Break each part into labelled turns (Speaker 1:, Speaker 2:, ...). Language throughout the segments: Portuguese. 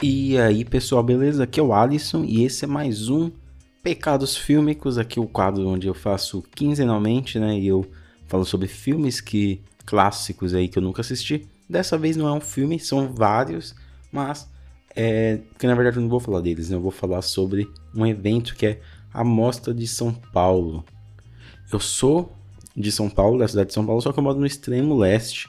Speaker 1: E aí, pessoal, beleza? Aqui é o Alisson e esse é mais um Pecados Fílmicos, aqui o quadro onde eu faço quinzenalmente, né? E eu falo sobre filmes que clássicos aí que eu nunca assisti. Dessa vez não é um filme, são vários, mas é, que na verdade eu não vou falar deles, né? Eu vou falar sobre um evento que é a Mostra de São Paulo. Eu sou de São Paulo, da cidade de São Paulo, só que eu moro no extremo leste,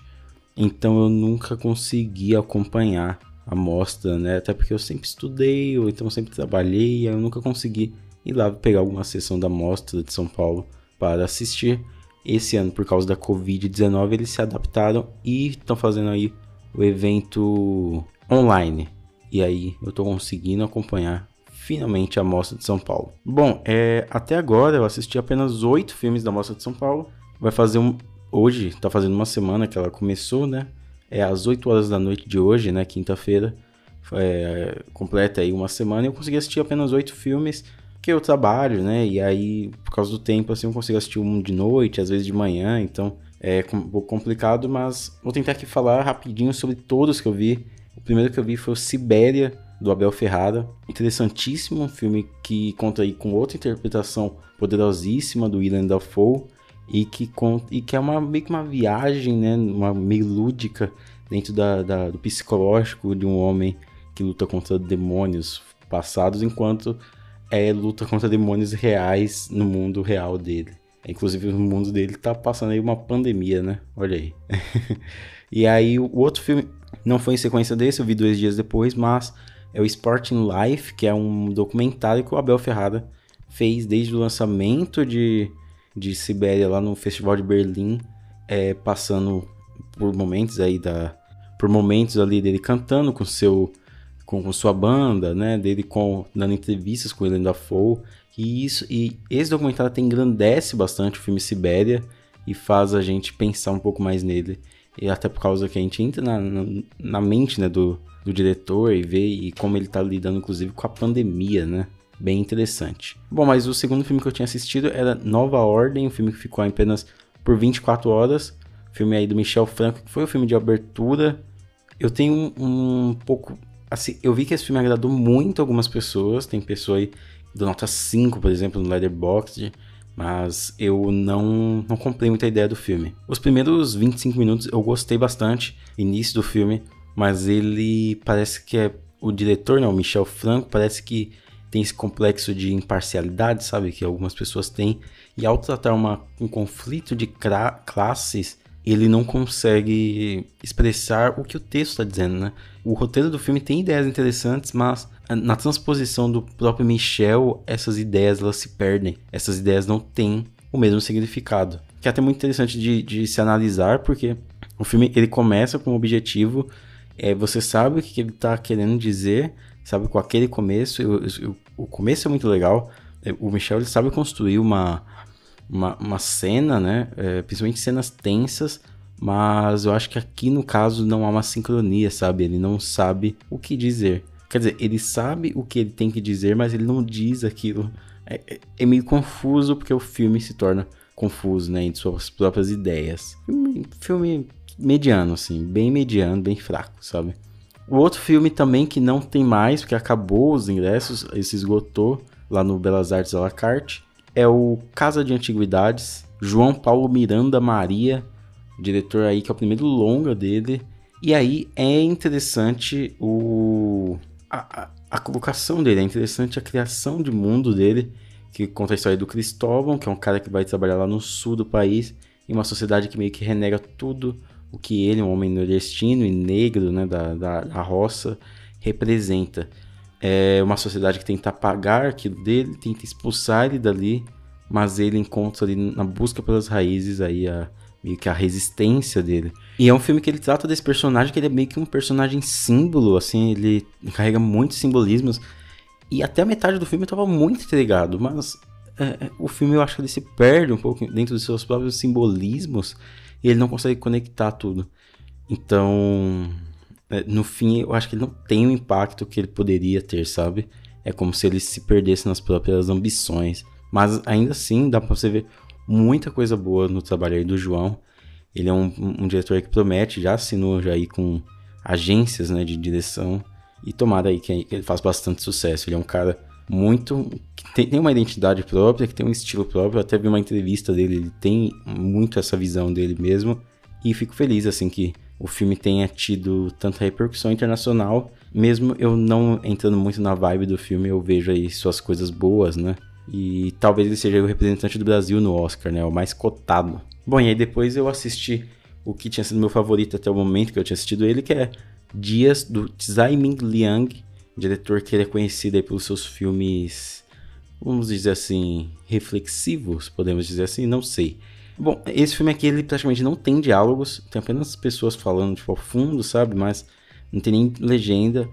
Speaker 1: então eu nunca consegui acompanhar a mostra, né? Até porque eu sempre estudei, ou então sempre trabalhei, eu nunca consegui ir lá pegar alguma sessão da mostra de São Paulo para assistir. Esse ano, por causa da Covid-19, eles se adaptaram e estão fazendo aí o evento online. E aí eu estou conseguindo acompanhar finalmente a Mostra de São Paulo. Bom, é, até agora eu assisti apenas oito filmes da Mostra de São Paulo. Vai fazer um. Hoje, está fazendo uma semana que ela começou, né? É às 8 horas da noite de hoje, né, quinta-feira, é, completa aí uma semana, eu consegui assistir apenas oito filmes, que eu trabalho, né, e aí, por causa do tempo, assim, eu consigo assistir um de noite, às vezes de manhã, então é um pouco complicado, mas vou tentar aqui falar rapidinho sobre todos que eu vi. O primeiro que eu vi foi o Sibéria, do Abel Ferrara. Interessantíssimo, um filme que conta aí com outra interpretação poderosíssima do William Dafoe e que, e que é uma, meio que uma viagem, né, uma meio lúdica dentro da, da, do psicológico de um homem que luta contra demônios passados, enquanto é luta contra demônios reais no mundo real dele. Inclusive o mundo dele tá passando aí uma pandemia, né? Olha aí. e aí o outro filme não foi em sequência desse, eu vi dois dias depois, mas é o Sporting Life, que é um documentário que o Abel Ferrada fez desde o lançamento de de Sibéria lá no Festival de Berlim, é, passando por momentos aí da por momentos ali dele cantando com seu com, sua banda, né, dele com dando entrevistas com ele Dafoe, e isso e esse documentário tem engrandece bastante o filme Sibéria e faz a gente pensar um pouco mais nele. E até por causa que a gente entra na, na, na mente, né, do, do diretor e vê e como ele tá lidando inclusive com a pandemia, né? Bem interessante. Bom, mas o segundo filme que eu tinha assistido era Nova Ordem, um filme que ficou apenas por 24 horas. Filme aí do Michel Franco, que foi o filme de abertura. Eu tenho um, um pouco. Assim, eu vi que esse filme agradou muito algumas pessoas. Tem pessoa aí do nota 5, por exemplo, no Letterboxd. Mas eu não, não comprei muita ideia do filme. Os primeiros 25 minutos eu gostei bastante, início do filme, mas ele parece que é o diretor, não, né, o Michel Franco, parece que tem esse complexo de imparcialidade, sabe? Que algumas pessoas têm. E ao tratar uma, um conflito de classes, ele não consegue expressar o que o texto está dizendo, né? O roteiro do filme tem ideias interessantes, mas na transposição do próprio Michel, essas ideias elas se perdem. Essas ideias não têm o mesmo significado. Que é até muito interessante de, de se analisar, porque o filme ele começa com o objetivo, é, você sabe o que ele está querendo dizer, sabe, com aquele começo. Eu, eu, o começo é muito legal. É, o Michel ele sabe construir uma, uma, uma cena, né? É, principalmente cenas tensas. Mas eu acho que aqui no caso não há uma sincronia, sabe? Ele não sabe o que dizer. Quer dizer, ele sabe o que ele tem que dizer, mas ele não diz aquilo. É, é, é meio confuso porque o filme se torna confuso, né? Em suas próprias ideias. Filme, filme mediano, assim, bem mediano, bem fraco, sabe? O outro filme também que não tem mais, porque acabou os ingressos, se esgotou lá no Belas Artes à la carte, é o Casa de Antiguidades, João Paulo Miranda Maria, diretor aí que é o primeiro longa dele. E aí é interessante o a, a, a colocação dele, é interessante a criação de mundo dele, que conta a história do Cristóvão, que é um cara que vai trabalhar lá no sul do país, em uma sociedade que meio que renega tudo o que ele, um homem nordestino e negro né, da, da, da roça, representa. É uma sociedade que tenta apagar aquilo dele, tenta expulsar ele dali, mas ele encontra ali na busca pelas raízes aí a, meio que a resistência dele. E é um filme que ele trata desse personagem que ele é meio que um personagem símbolo, assim, ele carrega muitos simbolismos. E até a metade do filme eu tava muito intrigado, mas é, é o filme eu acho que ele se perde um pouco dentro dos seus próprios simbolismos e ele não consegue conectar tudo. Então, é, no fim, eu acho que ele não tem o impacto que ele poderia ter, sabe? É como se ele se perdesse nas próprias ambições. Mas ainda assim, dá pra você ver muita coisa boa no trabalho aí do João. Ele é um, um diretor que promete, já assinou já aí com agências né, de direção. E tomara aí que ele faça bastante sucesso. Ele é um cara muito. que tem, uma identidade própria, que tem um estilo próprio. Eu até vi uma entrevista dele, ele tem muito essa visão dele mesmo. E fico feliz, assim, que o filme tenha tido tanta repercussão internacional. Mesmo eu não entrando muito na vibe do filme, eu vejo aí suas coisas boas, né? E talvez ele seja o representante do Brasil no Oscar, né? O mais cotado. Bom, e aí depois eu assisti o que tinha sido meu favorito até o momento que eu tinha assistido ele, que é Dias do Tsai Ming Liang, diretor que ele é conhecido aí pelos seus filmes, vamos dizer assim, reflexivos, podemos dizer assim, não sei. Bom, esse filme aqui ele praticamente não tem diálogos, tem apenas pessoas falando tipo ao fundo, sabe? Mas não tem nem legenda.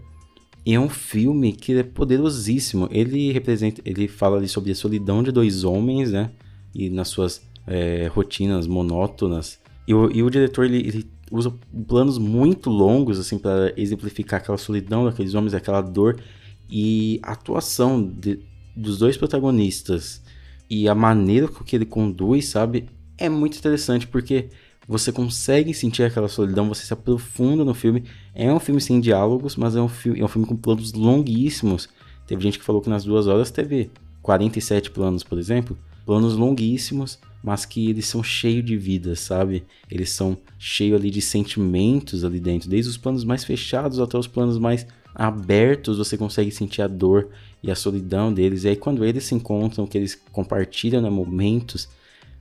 Speaker 1: E é um filme que é poderosíssimo. Ele representa, ele fala ali sobre a solidão de dois homens, né? E nas suas é, rotinas monótonas. E o, e o diretor ele, ele, usa planos muito longos assim para exemplificar aquela solidão daqueles homens, aquela dor e a atuação de, dos dois protagonistas e a maneira com que ele conduz, sabe, é muito interessante porque você consegue sentir aquela solidão, você se aprofunda no filme. É um filme sem diálogos, mas é um filme, é um filme com planos longuíssimos. Teve gente que falou que nas duas horas teve 47 planos, por exemplo. Planos longuíssimos, mas que eles são cheios de vida, sabe? Eles são cheios ali de sentimentos ali dentro. Desde os planos mais fechados até os planos mais abertos, você consegue sentir a dor e a solidão deles. E aí quando eles se encontram, que eles compartilham né, momentos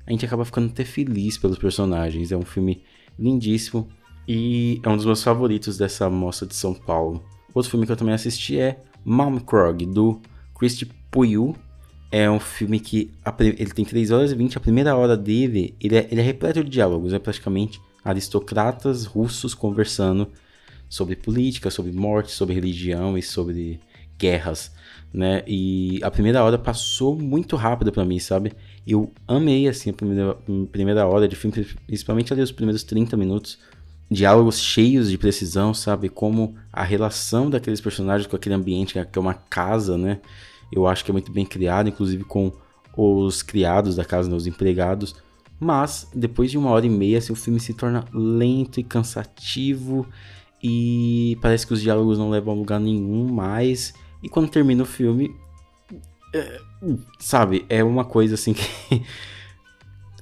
Speaker 1: a gente acaba ficando até feliz pelos personagens. É um filme lindíssimo e é um dos meus favoritos dessa mostra de São Paulo. Outro filme que eu também assisti é Malmkrog, do Christy Puyu. É um filme que ele tem 3 horas e 20. A primeira hora dele ele é, ele é repleto de diálogos. É praticamente aristocratas russos conversando sobre política, sobre morte, sobre religião e sobre guerras, né? E a primeira hora passou muito rápido para mim, sabe? Eu amei, assim, a primeira, a primeira hora de filme, principalmente ali os primeiros 30 minutos. Diálogos cheios de precisão, sabe? Como a relação daqueles personagens com aquele ambiente, que é uma casa, né? Eu acho que é muito bem criado, inclusive com os criados da casa, né? os empregados. Mas, depois de uma hora e meia, assim, o filme se torna lento e cansativo. E parece que os diálogos não levam a lugar nenhum mais. E quando termina o filme, é, sabe, é uma coisa assim que.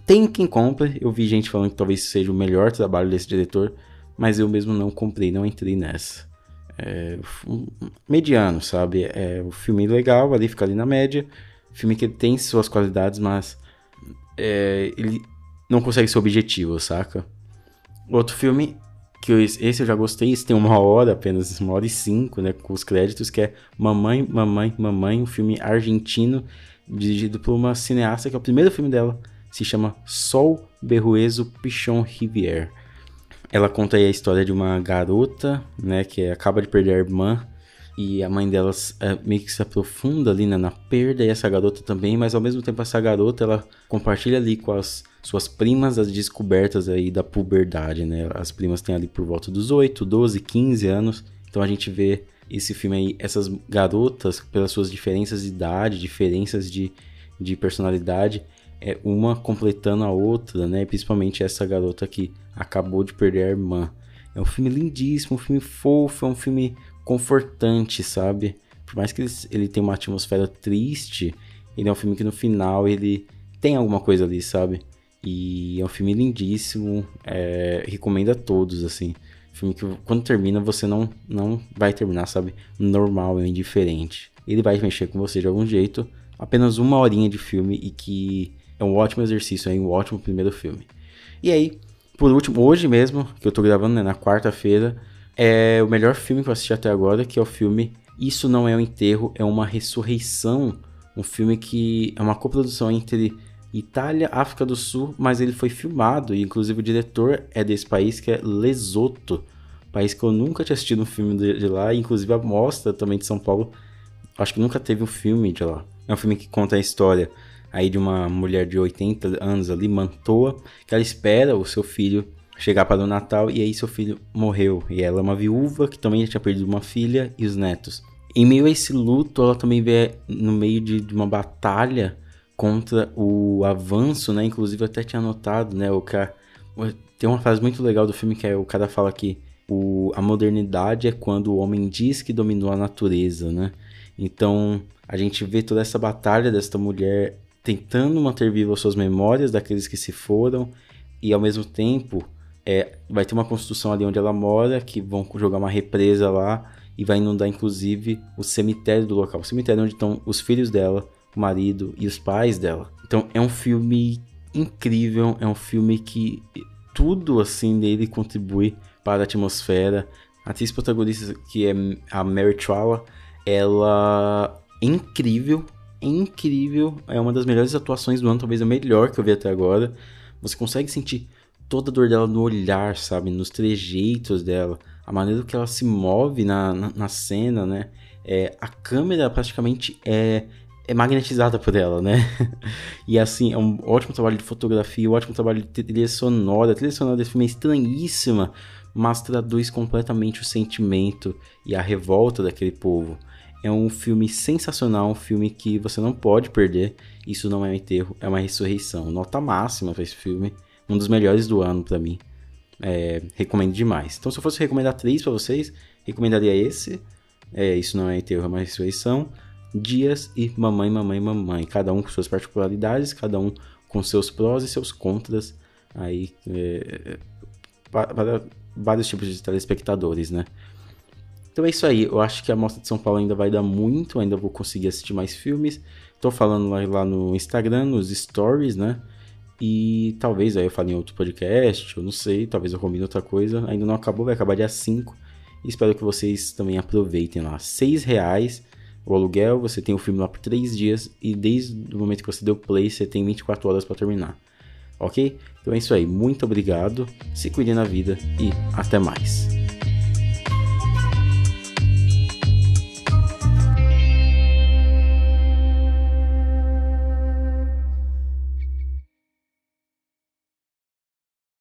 Speaker 1: Tem quem compra, eu vi gente falando que talvez seja o melhor trabalho desse diretor, mas eu mesmo não comprei, não entrei nessa. É, mediano, sabe? É um filme legal, ali fica ali na média. Filme que tem suas qualidades, mas é, ele não consegue ser objetivo, saca? Outro filme que eu, esse eu já gostei, esse tem uma hora apenas, uma hora e cinco, né, com os créditos, que é Mamãe, Mamãe, Mamãe, um filme argentino, dirigido por uma cineasta, que é o primeiro filme dela, se chama Sol Berrueso Pichon Rivière. Ela conta aí a história de uma garota, né, que acaba de perder a irmã, e a mãe delas é, meio que se aprofunda ali né, na perda, e essa garota também, mas ao mesmo tempo essa garota, ela compartilha ali com as suas primas as descobertas aí da puberdade, né? As primas têm ali por volta dos 8, 12, 15 anos. Então a gente vê esse filme aí, essas garotas, pelas suas diferenças de idade, diferenças de, de personalidade, é uma completando a outra, né? Principalmente essa garota que acabou de perder a irmã. É um filme lindíssimo, um filme fofo, é um filme confortante, sabe? Por mais que ele, ele tenha uma atmosfera triste, ele é um filme que no final ele tem alguma coisa ali, sabe? E é um filme lindíssimo, é, recomendo a todos, assim. Filme que quando termina você não, não vai terminar, sabe? Normal, é indiferente. Ele vai mexer com você de algum jeito. Apenas uma horinha de filme e que é um ótimo exercício, é um ótimo primeiro filme. E aí, por último, hoje mesmo, que eu tô gravando, né, na quarta-feira, é o melhor filme que eu assisti até agora, que é o filme Isso Não É um Enterro, é uma ressurreição. Um filme que é uma coprodução entre Itália, África do Sul, mas ele foi filmado, e inclusive o diretor é desse país, que é Lesoto, país que eu nunca tinha assistido um filme de, lá, inclusive a mostra também de São Paulo, acho que nunca teve um filme de lá. É um filme que conta a história aí de uma mulher de 80 anos ali, Mantoa, que ela espera o seu filho chegar para o Natal e aí seu filho morreu. E ela é uma viúva que também já tinha perdido uma filha e os netos. Em meio a esse luto, ela também vê no meio de, de uma batalha contra o avanço, né? Inclusive eu até tinha notado, né? O cara tem uma frase muito legal do filme que é o cara fala que o a modernidade é quando o homem diz que dominou a natureza, né? Então a gente vê toda essa batalha desta mulher tentando manter vivas suas memórias daqueles que se foram e ao mesmo tempo é, vai ter uma construção ali onde ela mora que vão jogar uma represa lá e vai inundar inclusive o cemitério do local, o cemitério onde estão os filhos dela, o marido e os pais dela. Então é um filme incrível, é um filme que tudo assim nele contribui para a atmosfera. A atriz protagonista, que é a Mary Tralla, ela é incrível, é incrível, é uma das melhores atuações do ano, talvez a melhor que eu vi até agora. Você consegue sentir toda a dor dela no olhar, sabe? Nos trejeitos dela, a maneira que ela se move na, na, na cena, né? É, a câmera praticamente é é magnetizada por ela, né? e assim, é um ótimo trabalho de fotografia, um ótimo trabalho de trilha sonora. A trilha sonora desse filme é estranhíssima, mas traduz completamente o sentimento e a revolta daquele povo. É um filme sensacional, um filme que você não pode perder. Isso não é um enterro, é uma ressurreição. Nota máxima para esse filme, um dos melhores do ano para mim. É, recomendo demais. Então, se eu fosse recomendar três para vocês, recomendaria esse. É, isso não é enterro, é uma ressurreição. Dias e Mamãe, Mamãe, Mamãe. Cada um com suas particularidades, cada um com seus prós e seus contras aí é, para, para, vários tipos de telespectadores, né? Então é isso aí, eu acho que a Mostra de São Paulo ainda vai dar muito, ainda vou conseguir assistir mais filmes. Tô falando lá, lá no Instagram, nos stories, né? E talvez aí eu fale em outro podcast, eu não sei, talvez eu combine outra coisa. Ainda não acabou, vai acabar dia 5. Espero que vocês também aproveitem lá. Seis reais o aluguel, você tem o filme lá por 3 dias e desde o momento que você deu play, você tem 24 horas para terminar. Ok? Então é isso aí. Muito obrigado. Se cuide na vida e até mais.